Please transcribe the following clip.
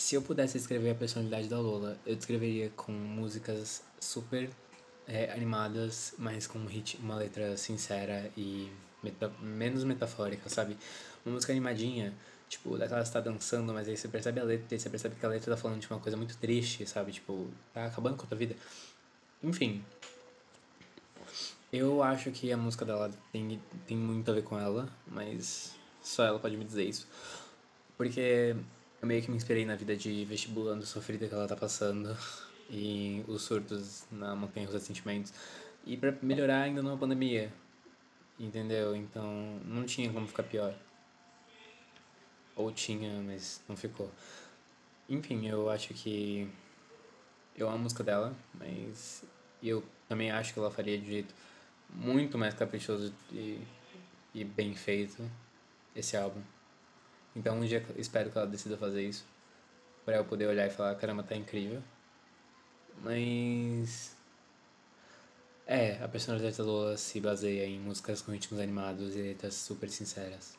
Se eu pudesse escrever a personalidade da Lola, eu descreveria com músicas super é, animadas, mas com um hit, uma letra sincera e meta, menos metafórica, sabe? Uma música animadinha, tipo, daquela você tá dançando, mas aí você percebe a letra e você percebe que a letra tá falando de uma coisa muito triste, sabe? Tipo, tá acabando com a tua vida. Enfim. Eu acho que a música dela tem, tem muito a ver com ela, mas só ela pode me dizer isso. Porque eu meio que me inspirei na vida de vestibulando sofrida que ela tá passando e os surtos na montanha dos sentimentos. E para melhorar ainda numa pandemia, entendeu? Então não tinha como ficar pior. Ou tinha, mas não ficou. Enfim, eu acho que eu amo a música dela, mas eu também acho que ela faria de jeito muito mais caprichoso e, e bem feito esse álbum. Então um dia espero que ela decida fazer isso. Pra eu poder olhar e falar, caramba, tá incrível. Mas. É, a personalidade da Lola se baseia em músicas com ritmos animados e letras super sinceras.